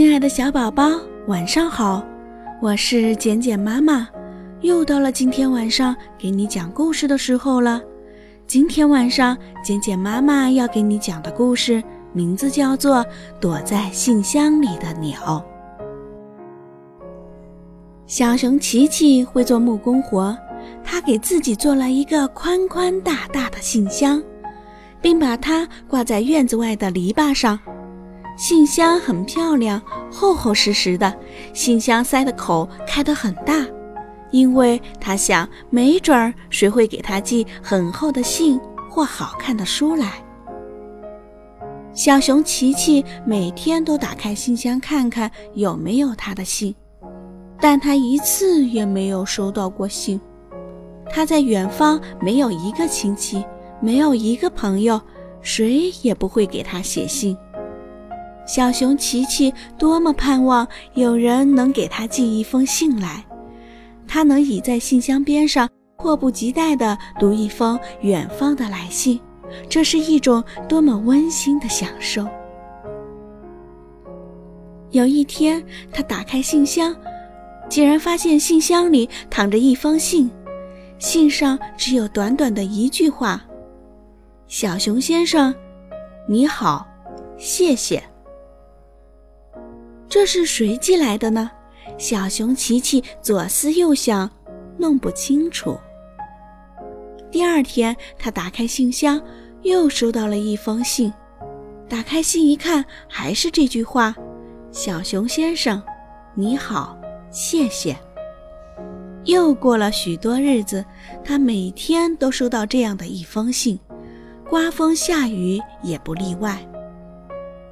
亲爱的小宝宝，晚上好！我是简简妈妈，又到了今天晚上给你讲故事的时候了。今天晚上，简简妈妈要给你讲的故事名字叫做《躲在信箱里的鸟》。小熊琪琪会做木工活，他给自己做了一个宽宽大大的信箱，并把它挂在院子外的篱笆上。信箱很漂亮，厚厚实实的。信箱塞的口开得很大，因为他想，没准儿谁会给他寄很厚的信或好看的书来。小熊琪琪每天都打开信箱看看有没有他的信，但他一次也没有收到过信。他在远方，没有一个亲戚，没有一个朋友，谁也不会给他写信。小熊琪琪多么盼望有人能给他寄一封信来，他能倚在信箱边上，迫不及待地读一封远方的来信，这是一种多么温馨的享受。有一天，他打开信箱，竟然发现信箱里躺着一封信，信上只有短短的一句话：“小熊先生，你好，谢谢。”这是谁寄来的呢？小熊琪琪左思右想，弄不清楚。第二天，他打开信箱，又收到了一封信。打开信一看，还是这句话：“小熊先生，你好，谢谢。”又过了许多日子，他每天都收到这样的一封信，刮风下雨也不例外。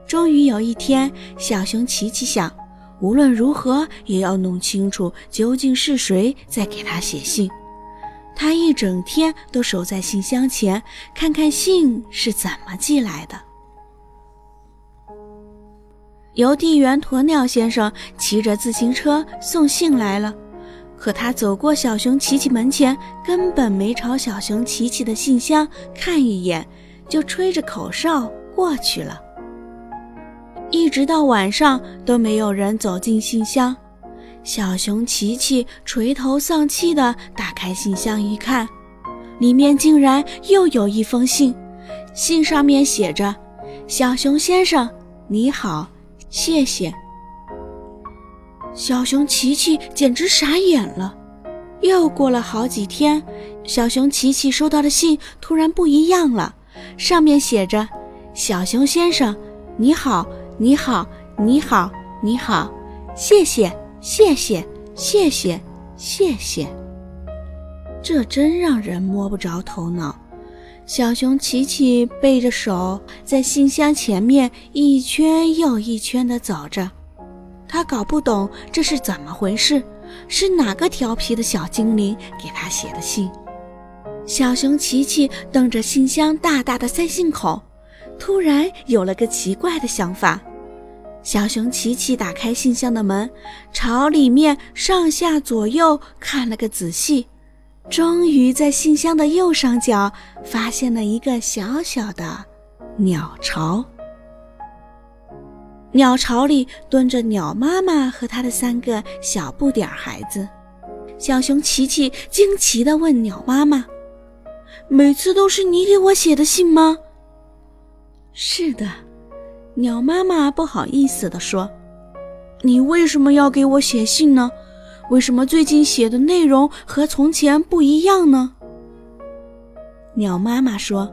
终于有一天，小熊琪琪想，无论如何也要弄清楚究竟是谁在给他写信。他一整天都守在信箱前，看看信是怎么寄来的。邮递员鸵鸟先生骑着自行车送信来了，可他走过小熊琪琪门前，根本没朝小熊琪琪的信箱看一眼，就吹着口哨过去了。一直到晚上都没有人走进信箱，小熊琪琪垂头丧气地打开信箱一看，里面竟然又有一封信，信上面写着：“小熊先生，你好，谢谢。”小熊琪琪简直傻眼了。又过了好几天，小熊琪琪收到的信突然不一样了，上面写着：“小熊先生，你好。”你好，你好，你好，谢谢，谢谢，谢谢，谢谢。这真让人摸不着头脑。小熊琪琪背着手在信箱前面一圈又一圈地走着，他搞不懂这是怎么回事，是哪个调皮的小精灵给他写的信？小熊琪琪瞪着信箱大大的塞信口，突然有了个奇怪的想法。小熊琪琪打开信箱的门，朝里面上下左右看了个仔细，终于在信箱的右上角发现了一个小小的鸟巢。鸟巢里蹲着鸟妈妈和她的三个小不点儿孩子。小熊琪琪惊奇地问鸟妈妈：“每次都是你给我写的信吗？”“是的。”鸟妈妈不好意思地说：“你为什么要给我写信呢？为什么最近写的内容和从前不一样呢？”鸟妈妈说：“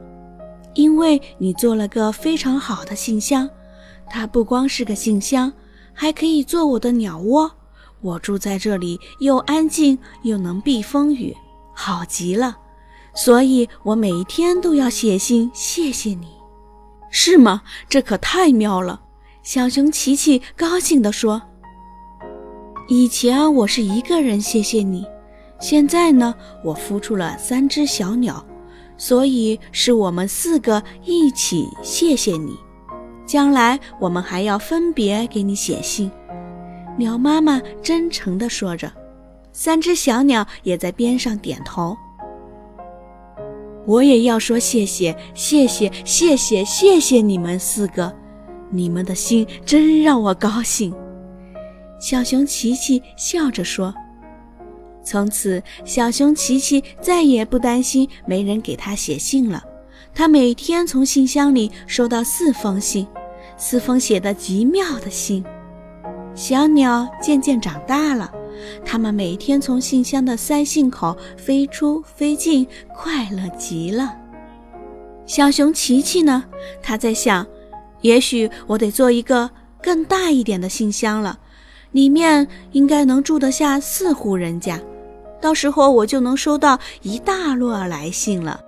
因为你做了个非常好的信箱，它不光是个信箱，还可以做我的鸟窝。我住在这里又安静又能避风雨，好极了。所以我每天都要写信谢谢你。”是吗？这可太妙了！小熊琪琪高兴地说：“以前我是一个人谢谢你，现在呢，我孵出了三只小鸟，所以是我们四个一起谢谢你。将来我们还要分别给你写信。”鸟妈妈真诚地说着，三只小鸟也在边上点头。我也要说谢谢，谢谢，谢谢，谢谢你们四个，你们的心真让我高兴。小熊琪琪笑着说。从此，小熊琪琪再也不担心没人给他写信了。他每天从信箱里收到四封信，四封写得极妙的信。小鸟渐渐长大了，它们每天从信箱的塞信口飞出飞进，快乐极了。小熊琪琪呢？他在想，也许我得做一个更大一点的信箱了，里面应该能住得下四户人家。到时候我就能收到一大摞来信了。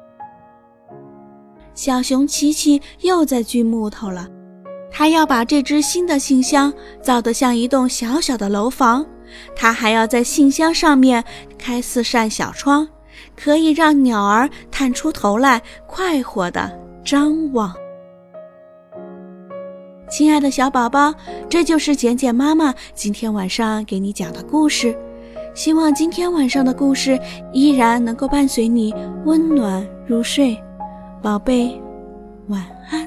小熊琪琪又在锯木头了，他要把这只新的信箱造得像一栋小小的楼房。他还要在信箱上面开四扇小窗，可以让鸟儿探出头来，快活地张望。亲爱的小宝宝，这就是简简妈妈今天晚上给你讲的故事。希望今天晚上的故事依然能够伴随你温暖入睡，宝贝，晚安。